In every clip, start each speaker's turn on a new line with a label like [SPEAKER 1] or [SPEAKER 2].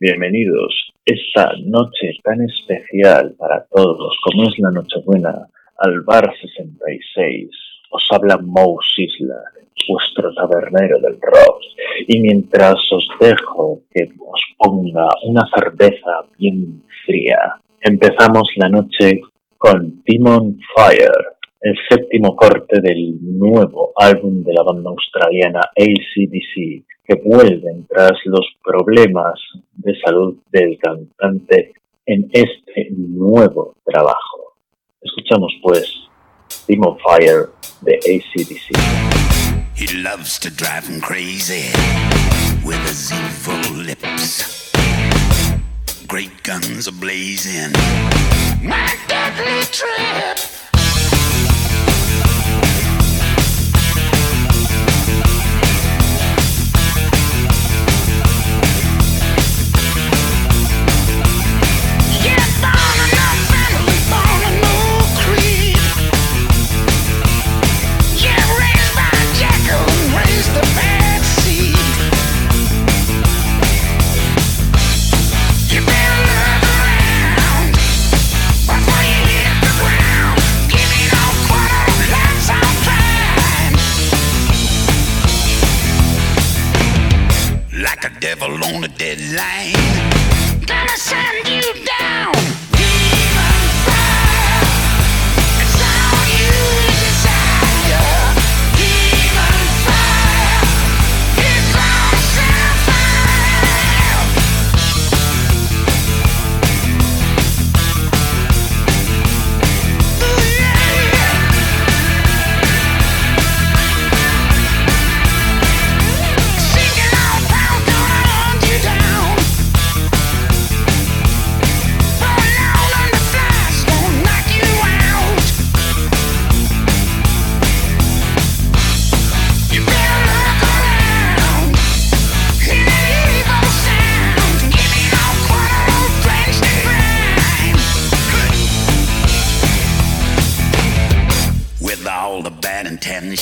[SPEAKER 1] Bienvenidos esta noche tan especial para todos como es la Nochebuena al Bar 66. Os habla Mouse Isla, vuestro tabernero del rock. Y mientras os dejo que os ponga una cerveza bien fría, empezamos la noche con Demon Fire, el séptimo corte del nuevo álbum de la banda australiana ACDC, que vuelven tras los problemas de salud del cantante en este nuevo trabajo. Escuchamos pues Demon Fire de ACDC.
[SPEAKER 2] He loves to drive him crazy with his evil lips. Great guns are blazing. My.
[SPEAKER 1] En el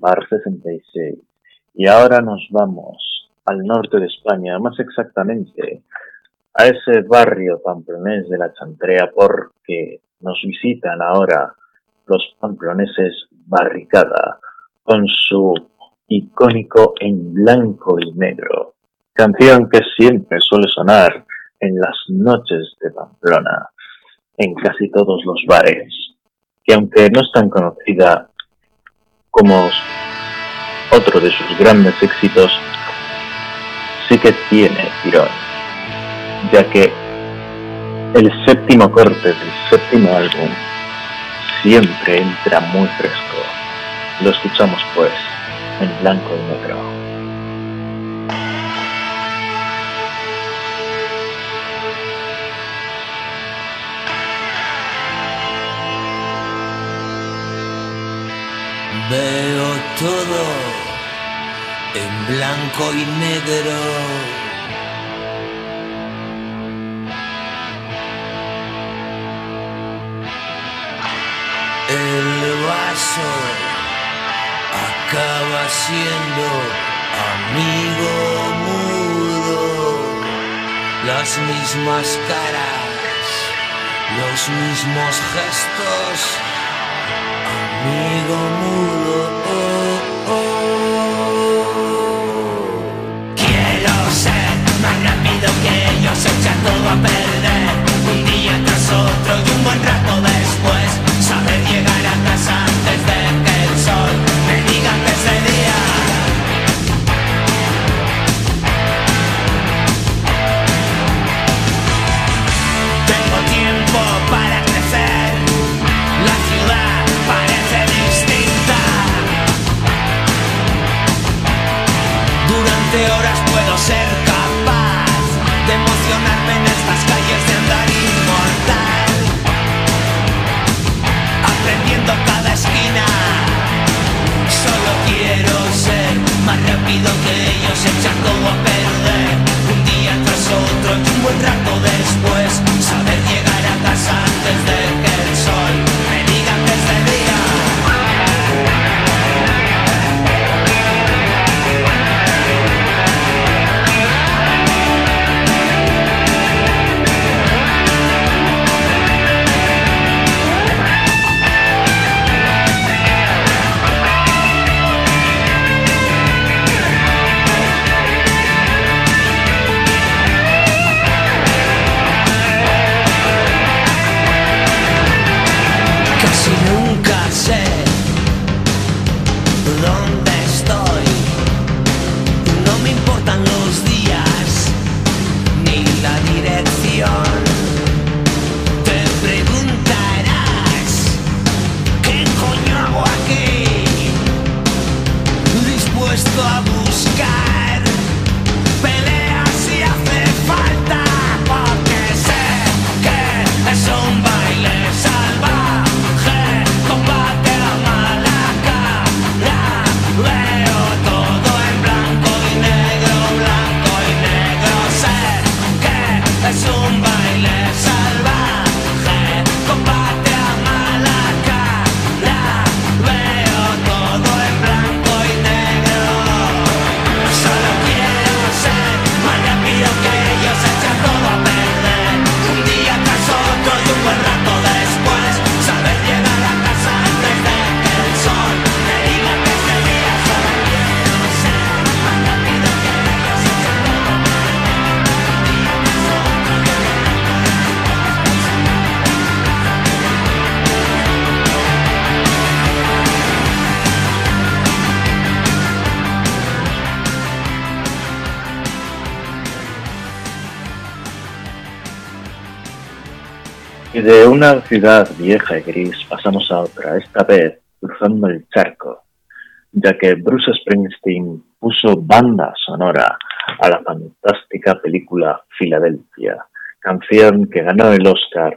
[SPEAKER 1] Bar 66 y ahora nos vamos al norte de España, más exactamente a ese barrio pamplonés de la Chantrea porque nos visitan ahora los pamploneses Barricada con su icónico en blanco y negro, canción que siempre suele sonar en las noches de Pamplona, en casi todos los bares, que aunque no es tan conocida como otro de sus grandes éxitos, sí que tiene tirón, ya que el séptimo corte del séptimo álbum siempre entra muy fresco. Lo escuchamos pues en blanco y negro.
[SPEAKER 3] Veo todo en blanco y negro. El vaso acaba siendo amigo mudo, las mismas caras, los mismos gestos, amigo mudo. oh, oh. Quiero ser más rápido que ellos, echar todo a perder, un día tras otro y un buen rato rápido que ellos, echar todo a perder. Un día tras otro y un buen rato después, saber llegar a casa antes de
[SPEAKER 1] una ciudad vieja y gris pasamos a otra, esta vez cruzando el charco, ya que Bruce Springsteen puso banda sonora a la fantástica película Filadelfia, canción que ganó el Oscar,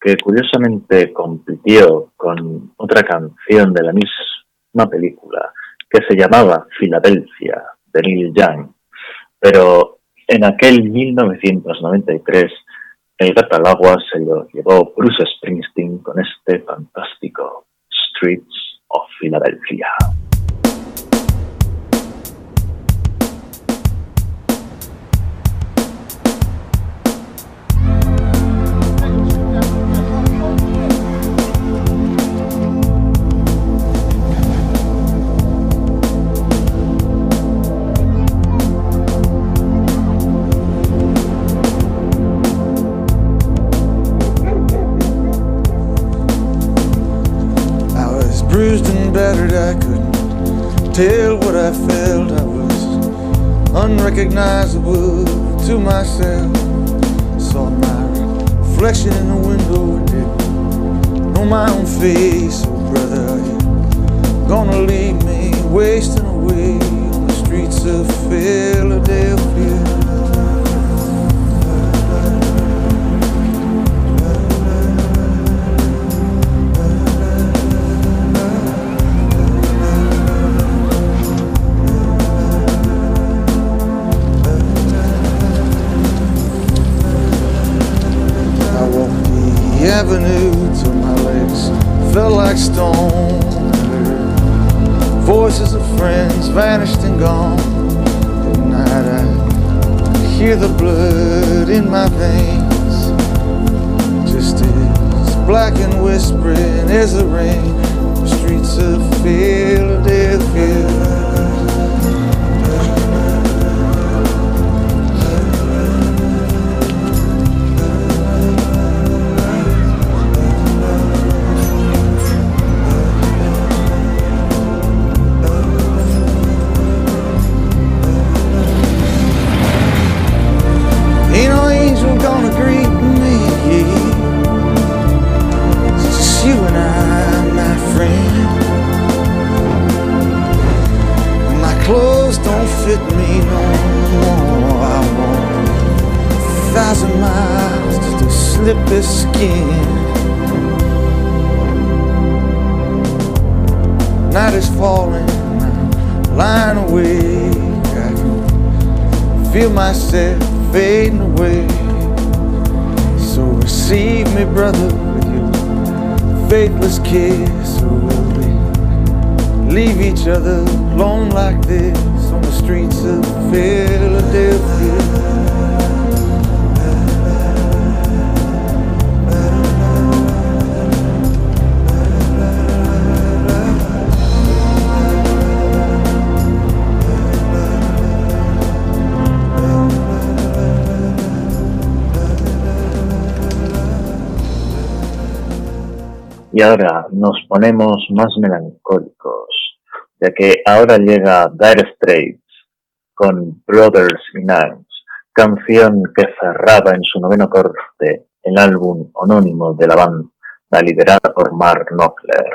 [SPEAKER 1] que curiosamente compitió con otra canción de la misma película, que se llamaba Filadelfia, de Neil Young. Pero en aquel 1993 el gato al agua se lo llevó Bruce Springsteen con este fantástico Streets of Philadelphia.
[SPEAKER 4] Tell what I felt. I was unrecognizable to myself. Saw my reflection in the window and didn't know my own face. Oh, brother, are gonna leave me wasting away on the streets of Philadelphia? Like stone. Voices of friends vanished and gone. At night I hear the blood in my veins, just as black and whispering as the rain. The streets of Philadelphia. faithless kiss. So we leave each other lonely.
[SPEAKER 1] Y ahora nos ponemos más melancólicos, ya que ahora llega Dire Straits con Brothers in Arms, canción que cerraba en su noveno corte el álbum anónimo de la banda liderada por Mark Knopfler.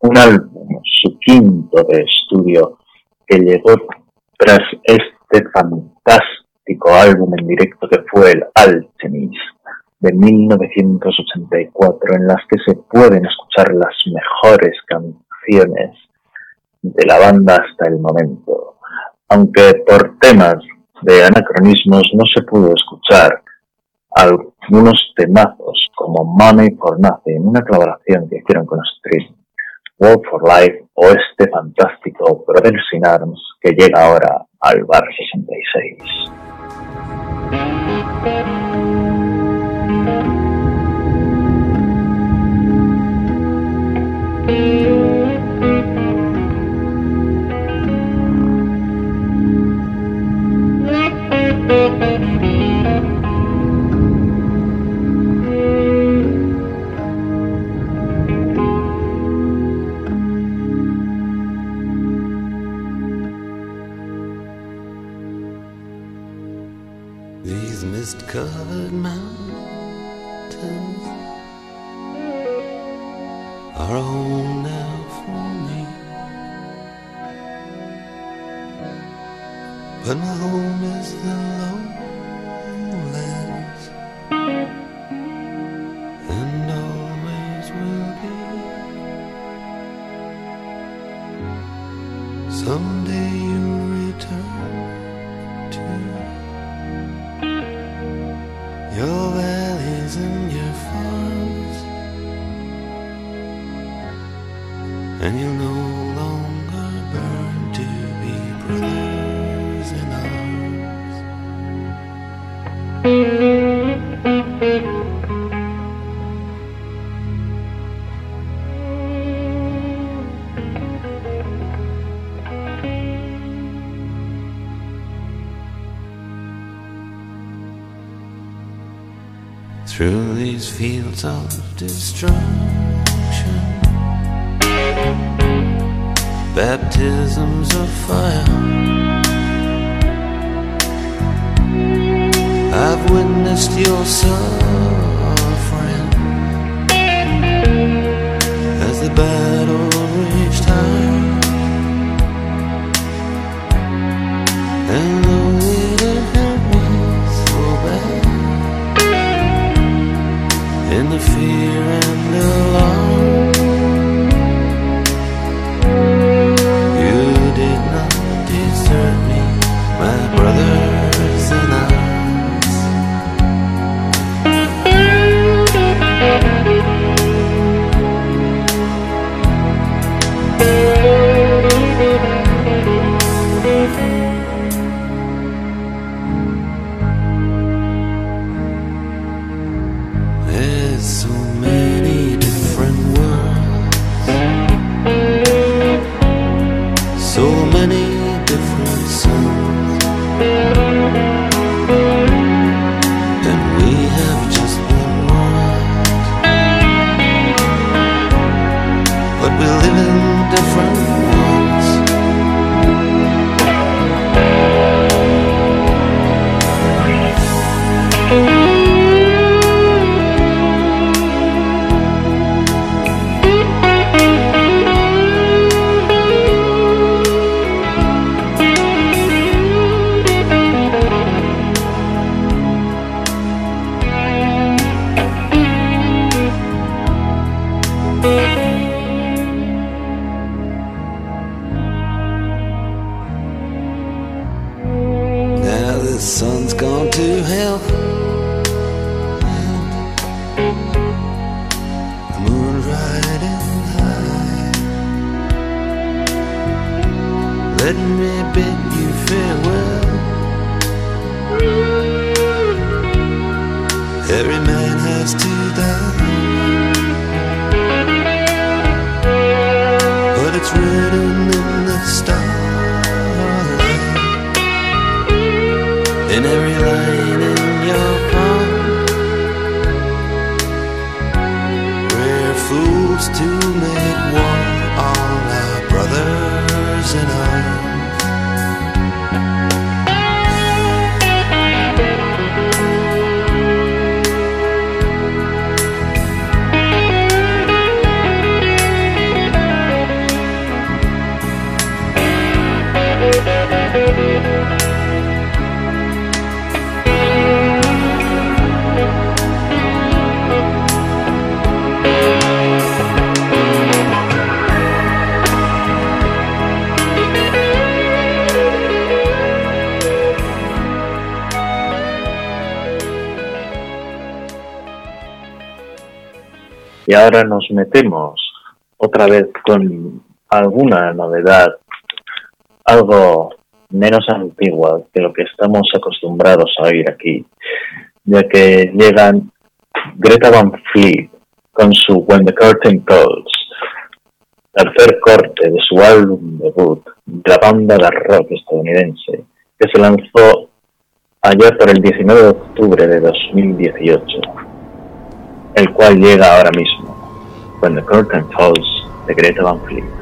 [SPEAKER 1] Un álbum, su quinto de estudio, que llegó tras este fantástico álbum en directo que fue el Alchemist de 1984 en las que se pueden escuchar las mejores canciones de la banda hasta el momento. Aunque por temas de anacronismos no se pudo escuchar algunos temazos como Money for Nothing, una colaboración que hicieron con Street, World for Life o este fantástico Brothers in Arms que llega ahora al Bar 66.
[SPEAKER 5] These missed calls. Are a now for me. But my home is the lowlands and always will be. Someday you'll return to your and you'll no longer burn to be brothers in arms. Through these fields of destruction, baptisms of fire. I've witnessed your suffering as the battle raged high. And though it so bad, in the fear and the You
[SPEAKER 1] Y ahora nos metemos otra vez con alguna novedad, algo menos antigua que lo que estamos acostumbrados a oír aquí, ya que llegan Greta Van Fleet con su When the Curtain Calls, tercer corte de su álbum debut de la banda de rock estadounidense, que se lanzó allá por el 19 de octubre de 2018 el cual llega ahora mismo, When the Curtain Falls, de Greta Van Fleet.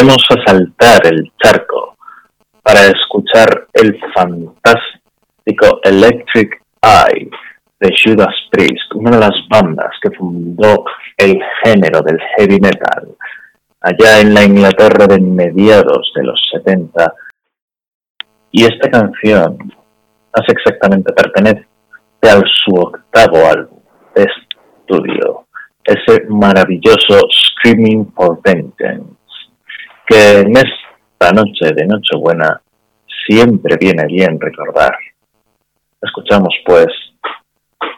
[SPEAKER 6] podemos asaltar el charco para escuchar el fantástico Electric Eye de Judas Priest, una de las bandas que fundó el género del heavy metal allá en la Inglaterra de mediados de los 70. Y esta canción más exactamente pertenece al su octavo álbum de estudio, ese maravilloso Screaming for Vengeance que en esta noche de Nochebuena siempre viene bien recordar. Escuchamos pues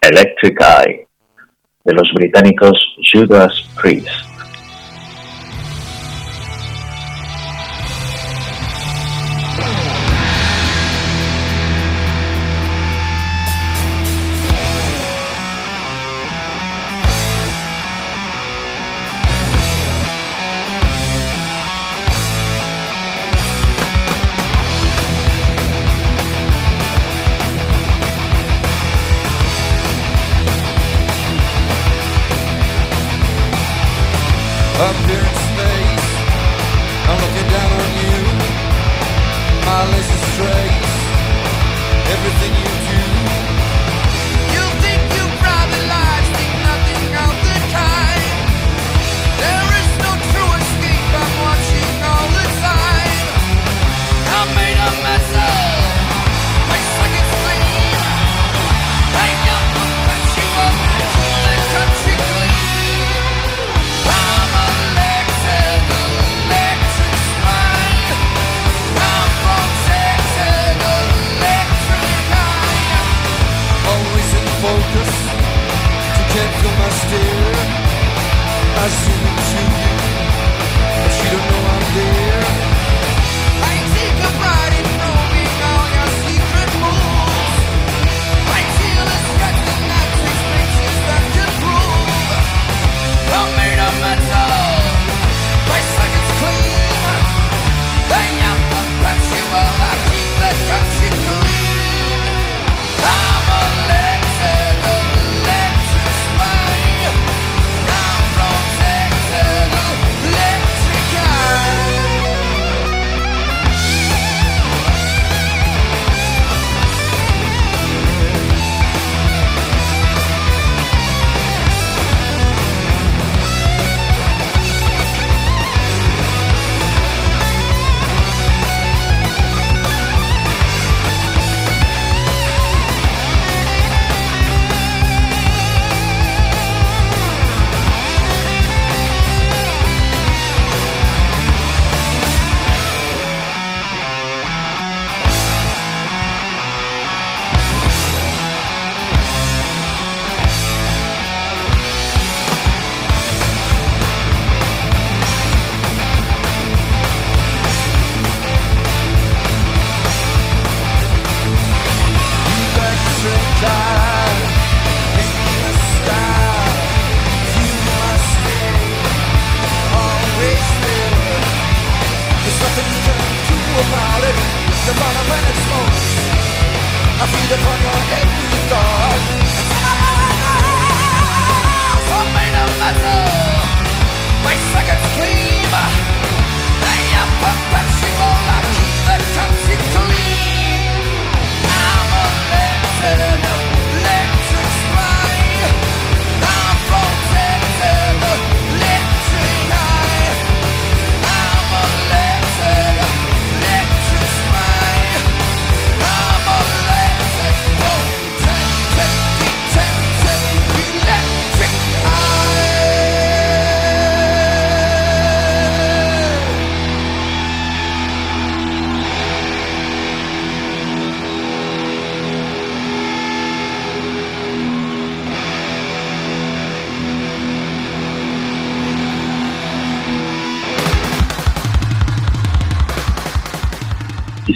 [SPEAKER 6] Electric Eye de los británicos Judas Priest.
[SPEAKER 7] I feed upon your head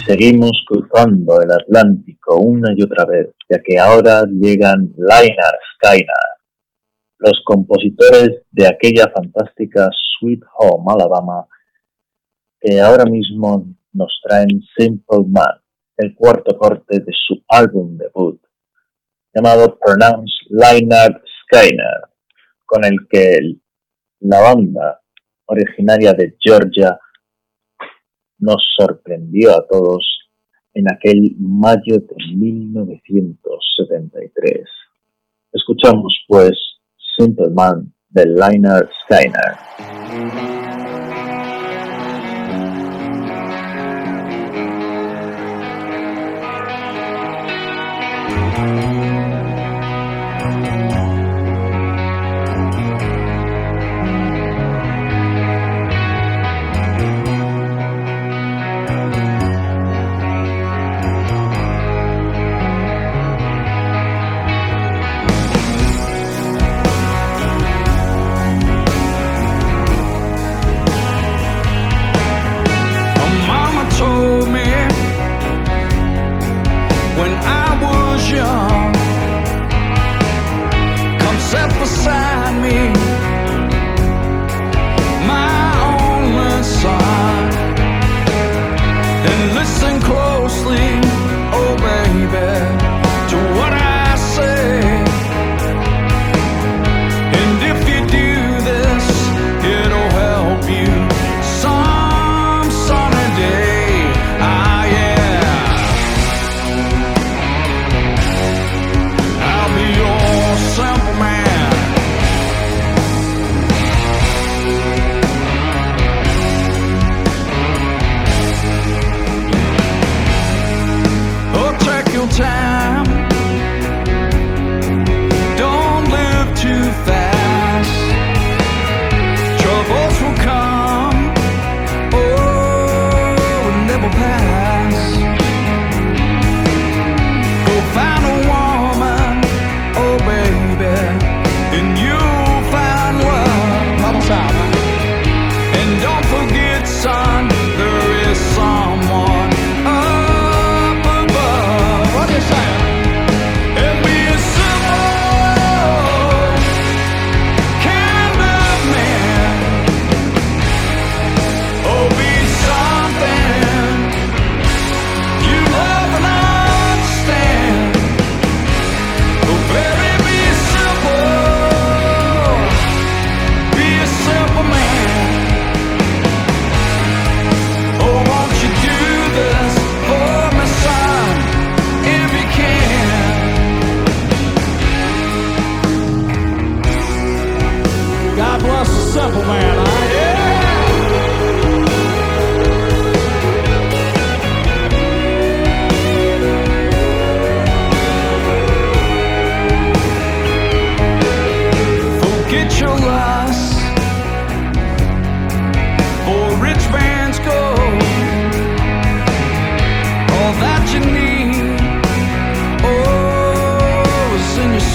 [SPEAKER 8] seguimos cruzando el Atlántico una y otra vez, ya que ahora llegan Lainar Skynar, los compositores de aquella fantástica Sweet Home Alabama, que ahora mismo nos traen Simple Man, el cuarto corte de su álbum debut, llamado Pronounce Lainar Skynar, con el que la banda originaria de Georgia nos sorprendió a todos en aquel mayo de 1973. Escuchamos pues Simple Man de Liner Skyner.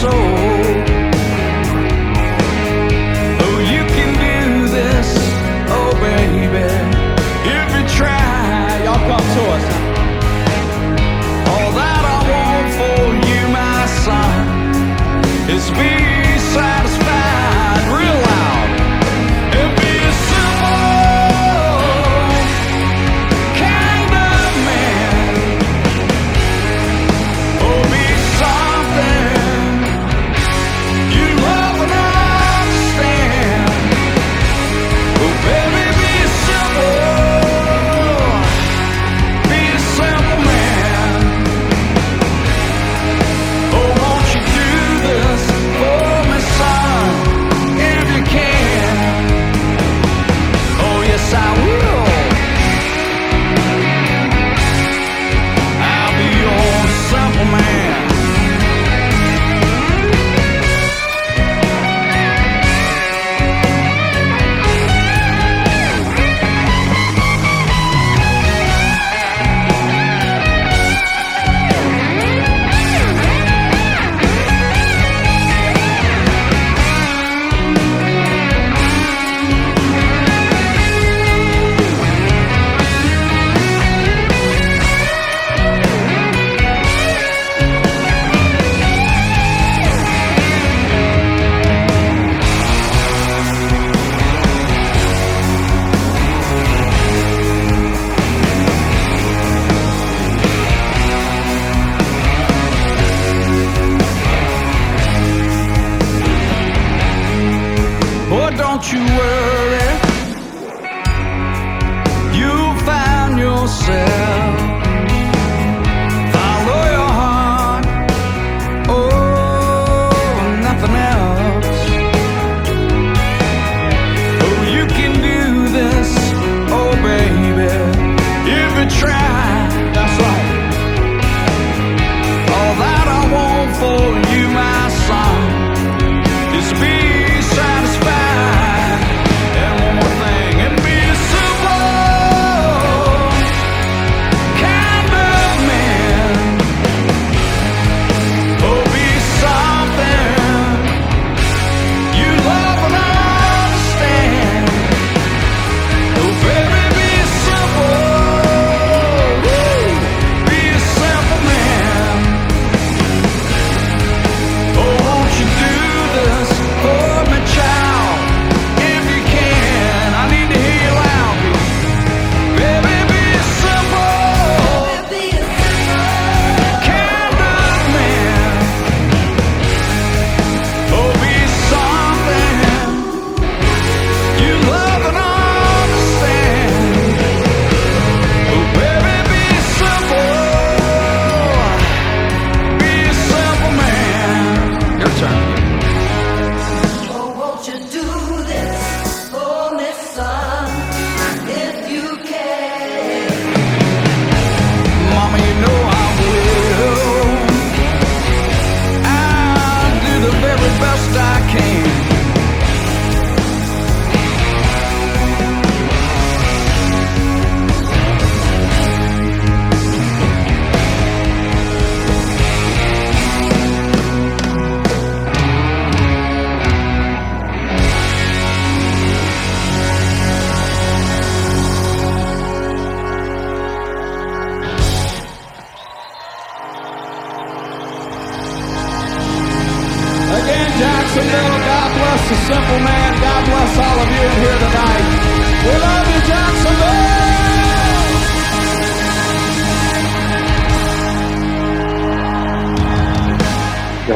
[SPEAKER 9] soul.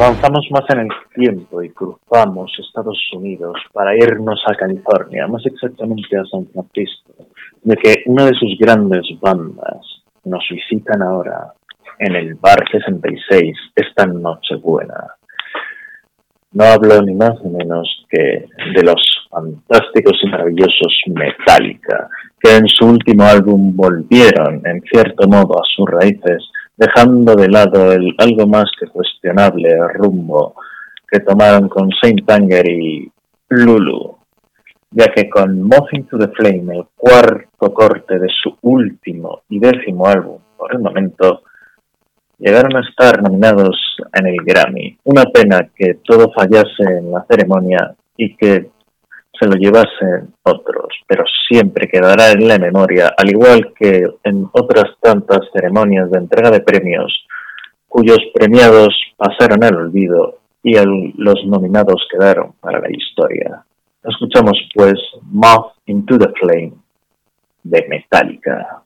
[SPEAKER 1] Avanzamos más en el tiempo y cruzamos Estados Unidos para irnos a California, más exactamente a San Francisco, de que una de sus grandes bandas nos visitan ahora en el Bar 66 esta noche buena. No hablo ni más ni menos que de los fantásticos y maravillosos Metallica, que en su último álbum volvieron, en cierto modo, a sus raíces, dejando de lado el algo más que cuestionable rumbo que tomaron con Saint Anger y Lulu, ya que con Mothing to the Flame, el cuarto corte de su último y décimo álbum, por el momento, llegaron a estar nominados en el Grammy. Una pena que todo fallase en la ceremonia y que se lo llevasen otros, pero siempre quedará en la memoria, al igual que en otras tantas ceremonias de entrega de premios, cuyos premiados pasaron al olvido y el- los nominados quedaron para la historia. Escuchamos pues Moth into the Flame de Metallica.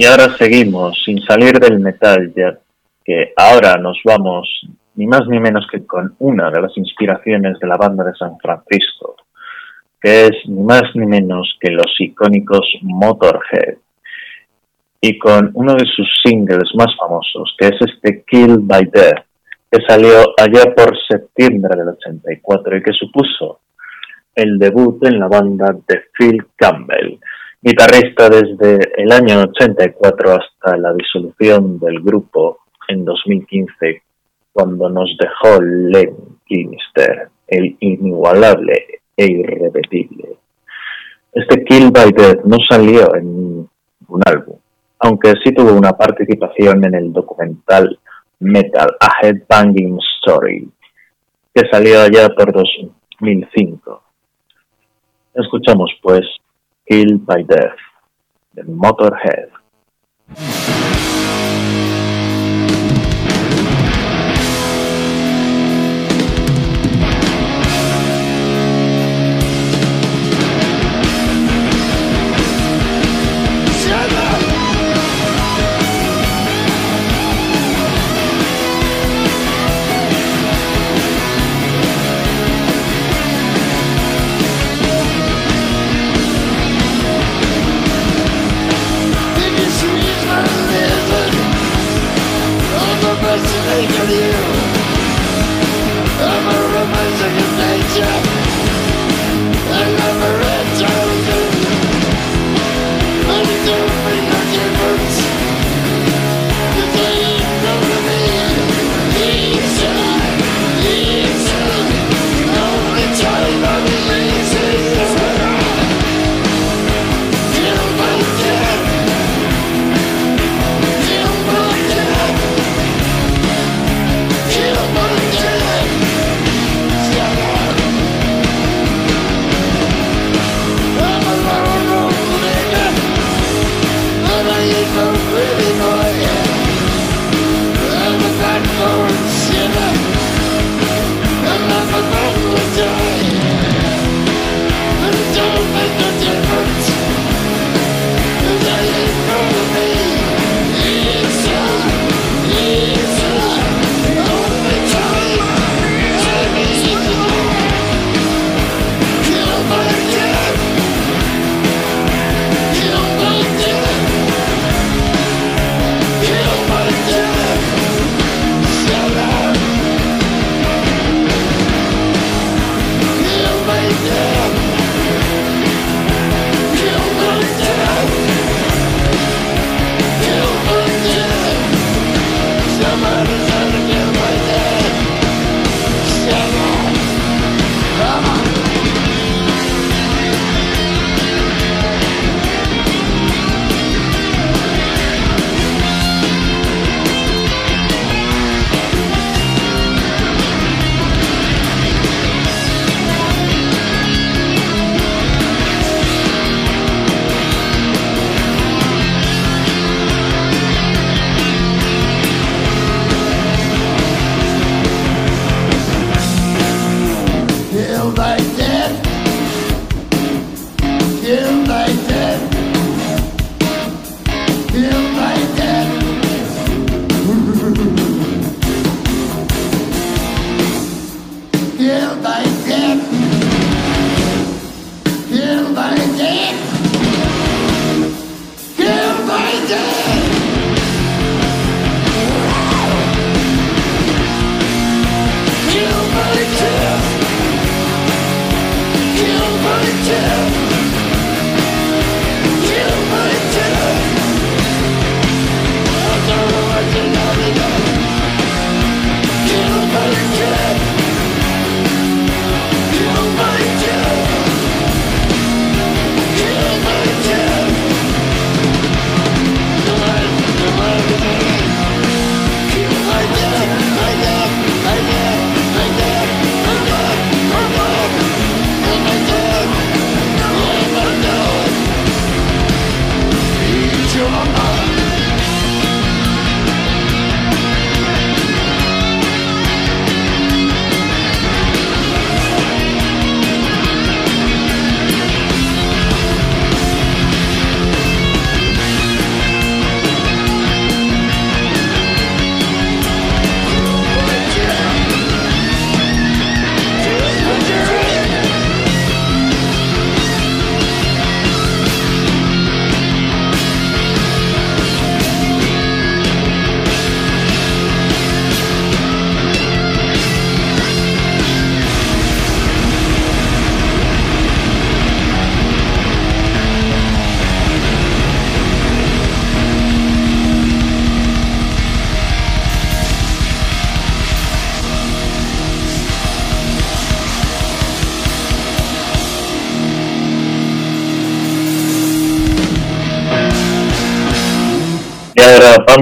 [SPEAKER 6] Y ahora seguimos sin salir del metal, ya que ahora nos vamos ni más ni menos que con una de las inspiraciones de la banda de San Francisco, que es ni más ni menos que los icónicos Motorhead, y con uno de sus singles más famosos, que es este Kill by Death, que salió allá por septiembre del 84 y que supuso el debut en la banda de Phil Campbell, guitarrista desde el año 84 hasta la disolución del grupo en 2015, cuando nos dejó Len Kinister, el inigualable e irrepetible. Este Kill by Death no salió en un álbum, aunque sí tuvo una participación en el documental Metal, A Headbanging Story, que salió allá por 2005. Escuchamos pues Kill by Death de Motorhead.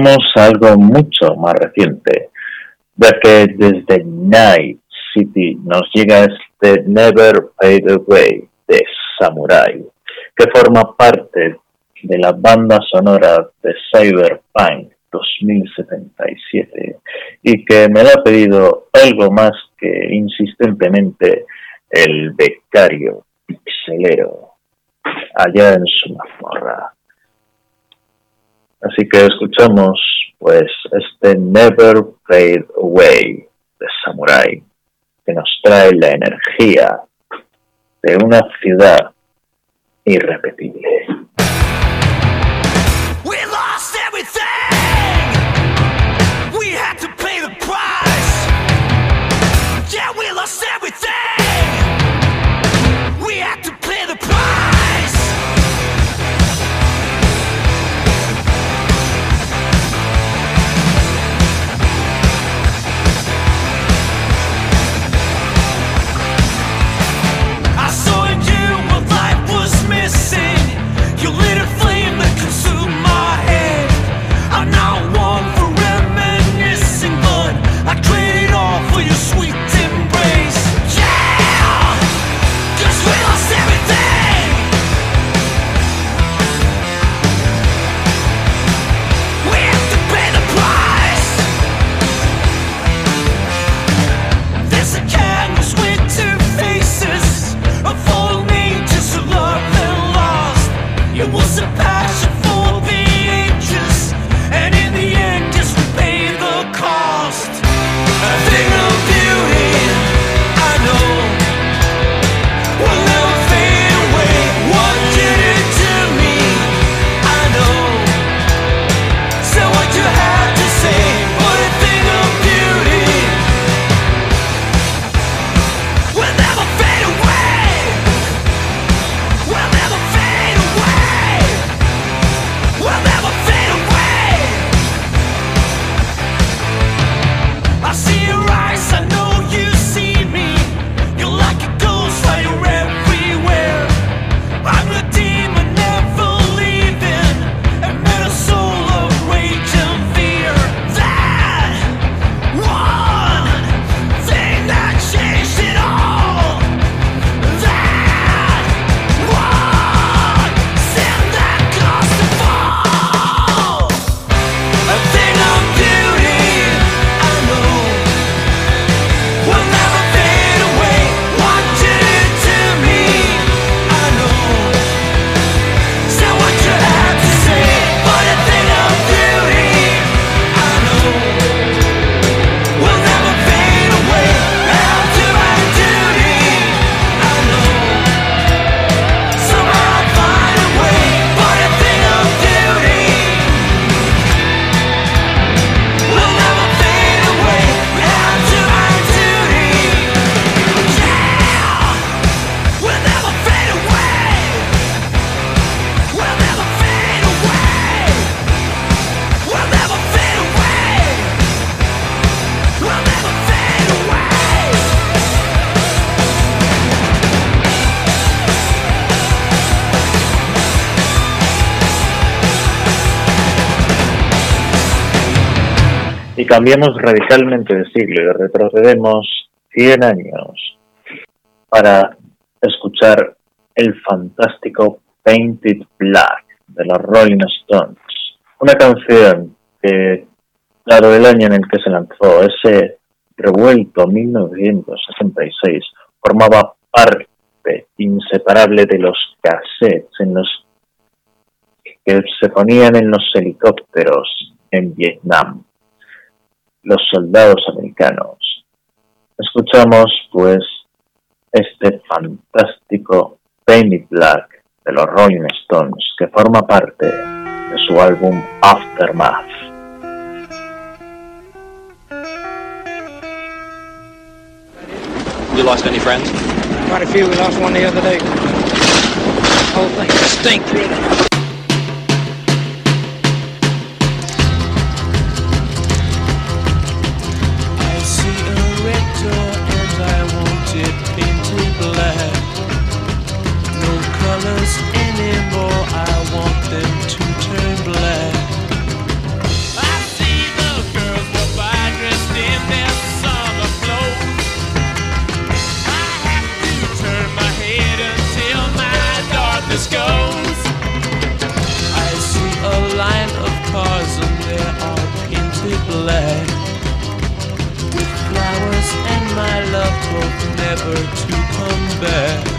[SPEAKER 2] A algo mucho más reciente, ya que desde Night City nos llega este Never Fade Away de Samurai, que forma parte de la banda sonora de Cyberpunk 2077 y que me lo ha pedido algo más que insistentemente el becario pixelero allá en su mazmorra. Así que escuchamos pues este Never Fade Away de Samurai que nos trae la energía de una ciudad irrepetible. Cambiamos radicalmente de siglo y retrocedemos 100 años para escuchar el fantástico Painted Black de los Rolling Stones. Una canción que, dado el año en el que se lanzó, ese revuelto 1966, formaba parte inseparable de los cassettes en los que se ponían en los helicópteros en Vietnam los soldados americanos. Escuchamos pues este fantástico Painted Black de los Rolling Stones que forma parte de su álbum Aftermath.
[SPEAKER 10] You lost any friends?
[SPEAKER 11] Quite a few. We lost one the other day. Whole thing stinks
[SPEAKER 5] never to come back.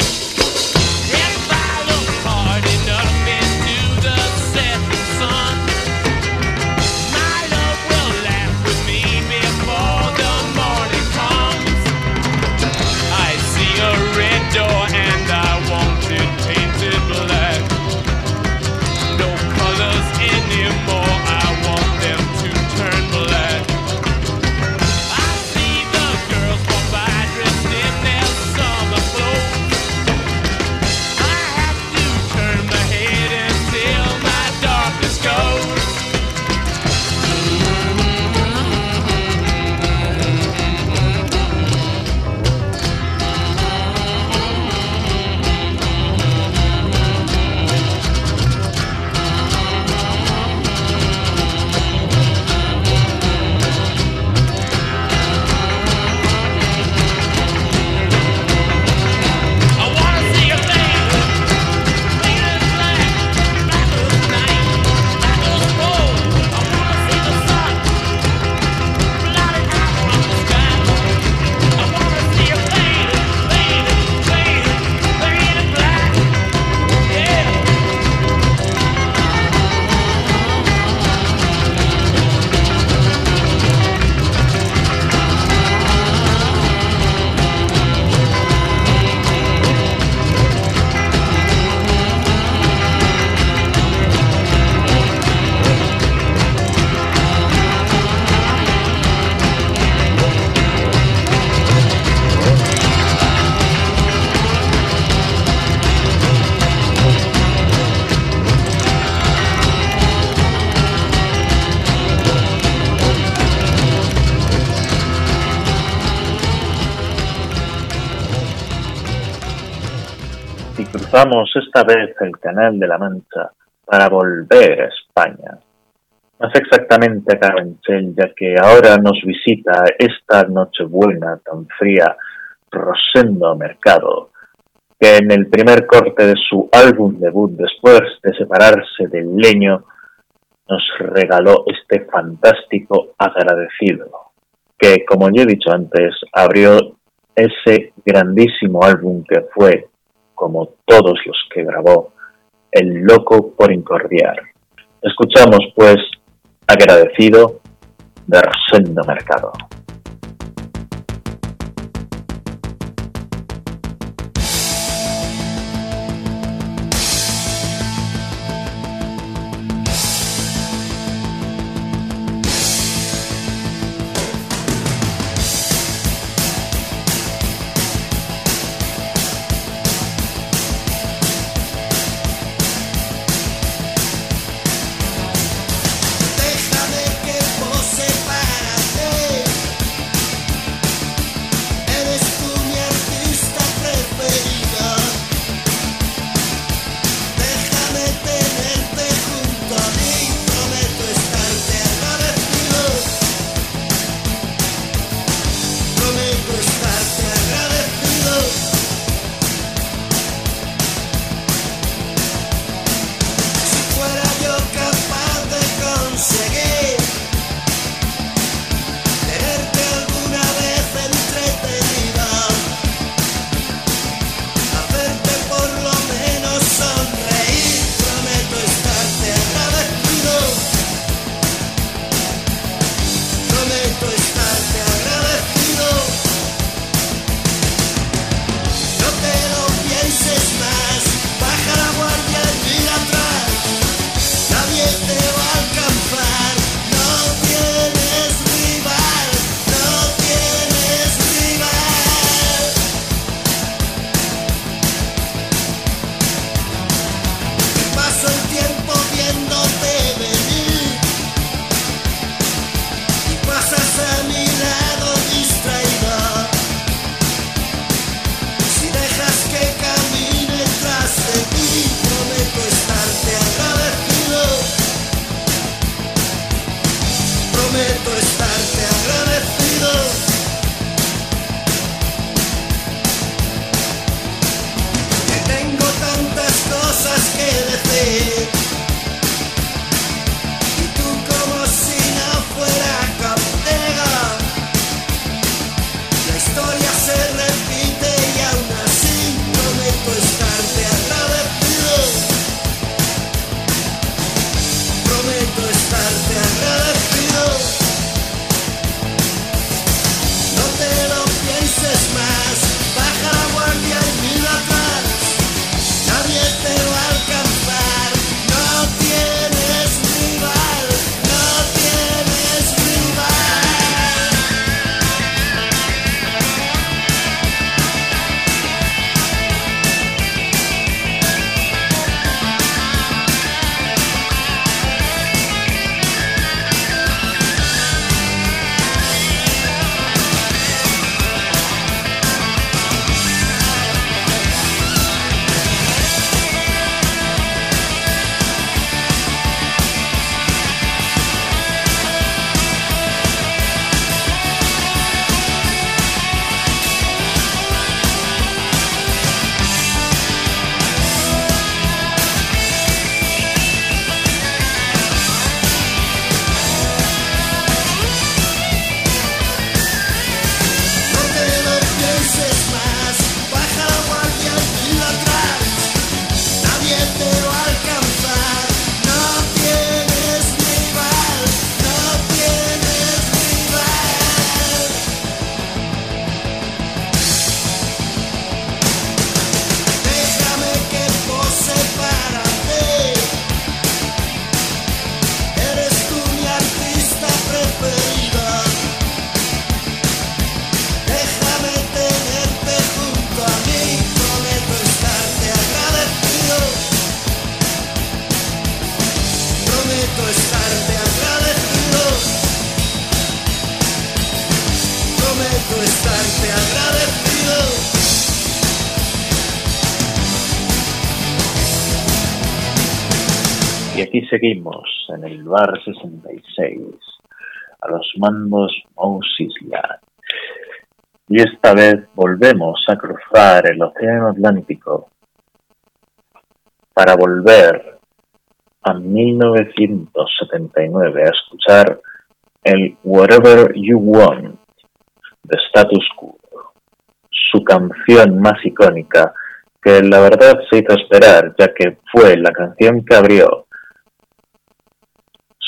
[SPEAKER 1] Cruzamos esta vez el Canal de la Mancha para volver a España. Más exactamente a Carabanchel, ya que ahora nos visita esta Nochebuena tan fría Rosendo Mercado, que en el primer corte de su álbum debut después de separarse del leño nos regaló este fantástico agradecido, que como yo he dicho antes, abrió ese grandísimo álbum que fue como todos los que grabó, El Loco por Incordiar. Escuchamos, pues, agradecido de Rosendo Mercado.
[SPEAKER 8] Y aquí seguimos en el bar 66, a los mandos Moses Land. Y esta vez volvemos a cruzar el Océano Atlántico para volver a 1979 a escuchar el Whatever You Want de Status Quo, su canción más icónica que la verdad se hizo esperar, ya que fue la canción que abrió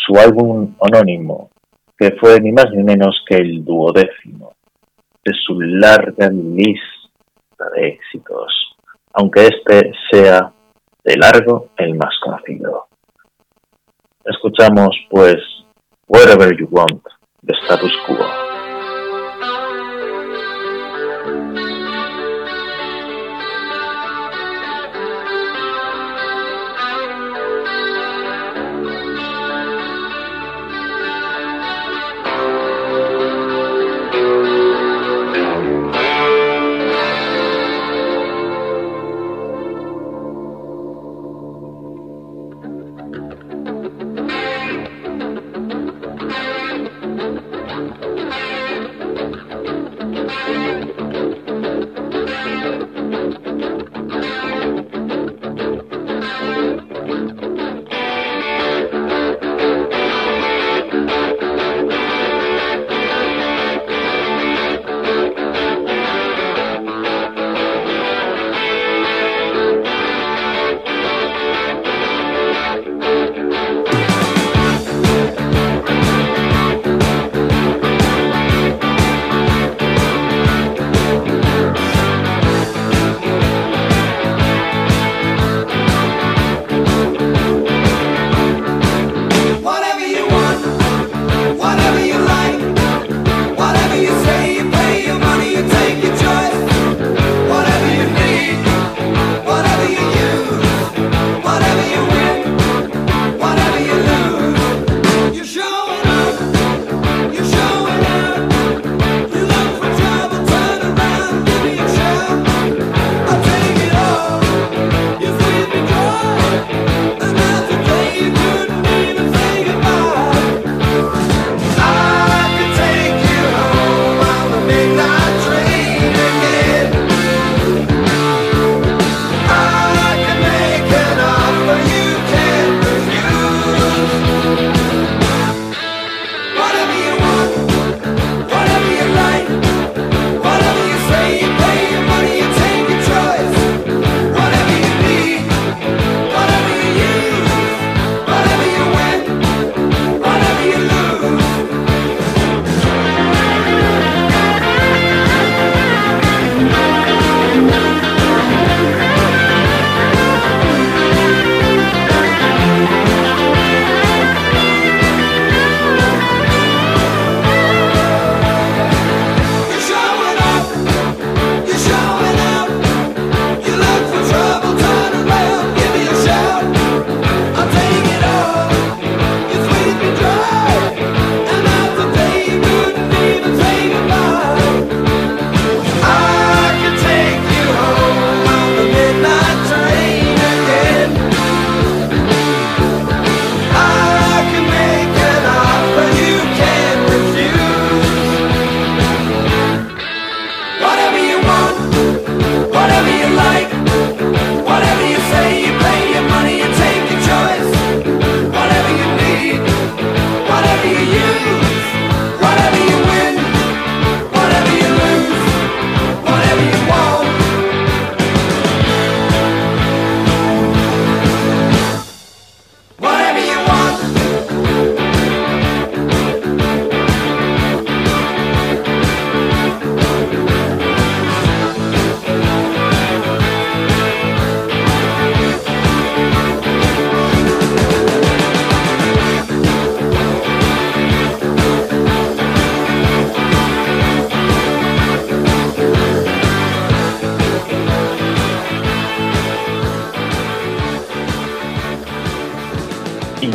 [SPEAKER 8] su álbum homónimo, que fue ni más ni menos que el duodécimo de su larga lista de éxitos, aunque este sea de largo el más conocido. Escuchamos pues Wherever You Want de Status Quo.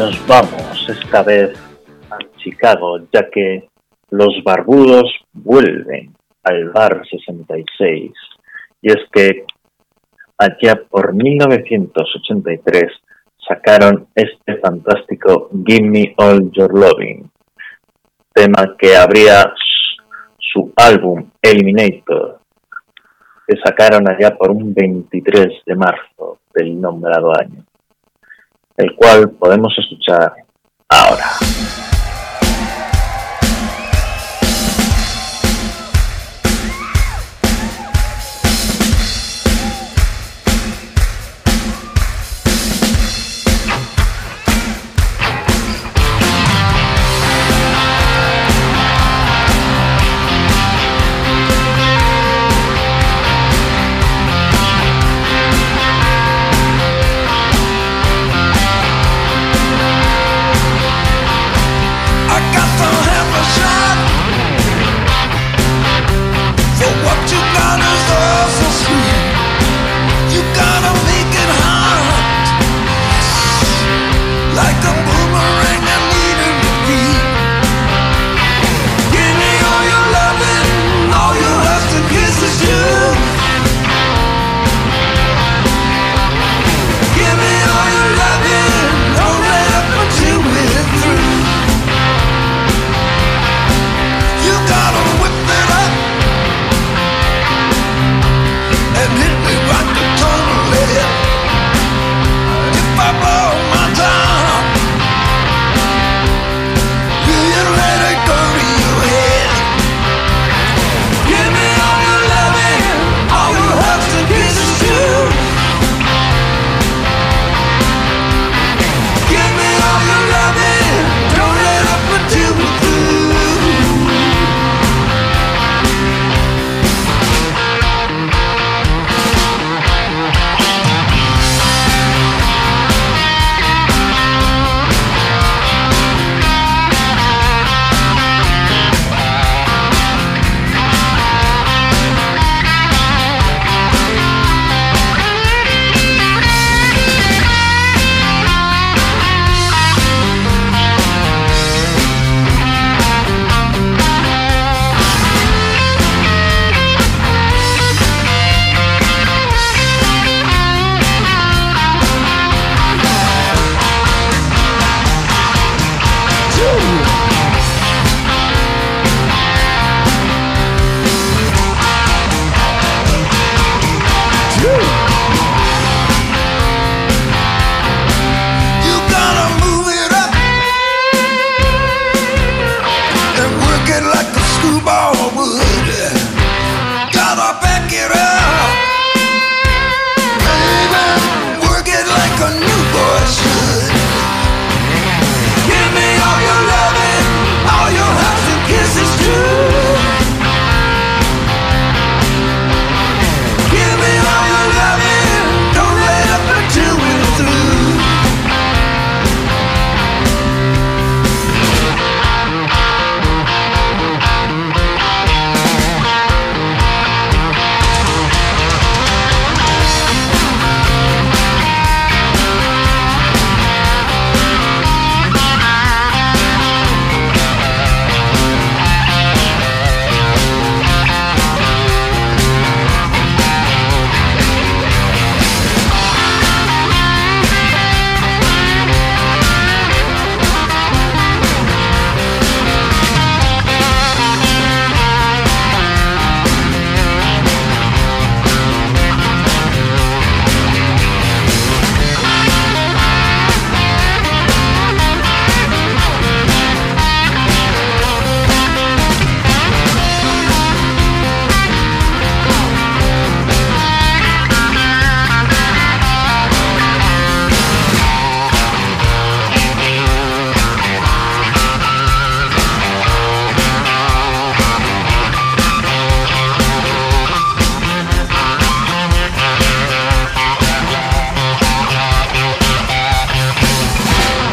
[SPEAKER 8] nos vamos esta vez a Chicago, ya que los barbudos vuelven al bar 66. Y es que allá por 1983
[SPEAKER 6] sacaron este fantástico Give Me All Your Loving, tema que abría su álbum Eliminator, que sacaron allá por un 23 de marzo del nombrado año el cual podemos escuchar ahora.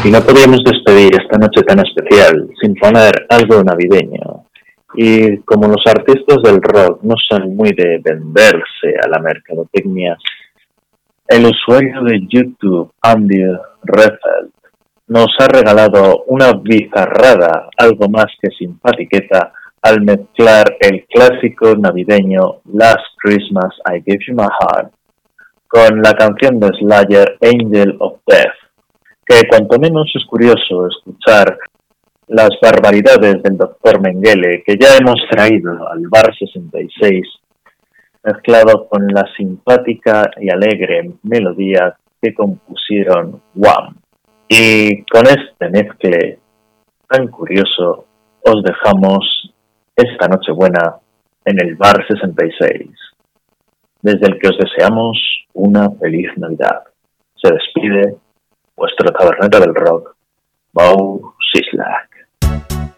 [SPEAKER 6] Y no podíamos despedir esta noche tan especial sin poner algo navideño. Y como los artistas del rock no son muy de venderse a la mercadotecnia, el usuario de YouTube, Andy Refeld, nos ha regalado una bizarrada, algo más que simpatiqueta, al mezclar el clásico navideño Last Christmas I Gave You My Heart con la canción de Slayer Angel of Death,
[SPEAKER 2] que cuanto menos es curioso escuchar las barbaridades del doctor Mengele que ya hemos traído al Bar 66, mezclado con la simpática y alegre melodía que compusieron Wham. Y con este mezcle tan curioso os dejamos esta noche buena en el Bar 66, desde el que os deseamos una feliz Navidad. Se despide vuestro taberna del rock, Bow Sislak.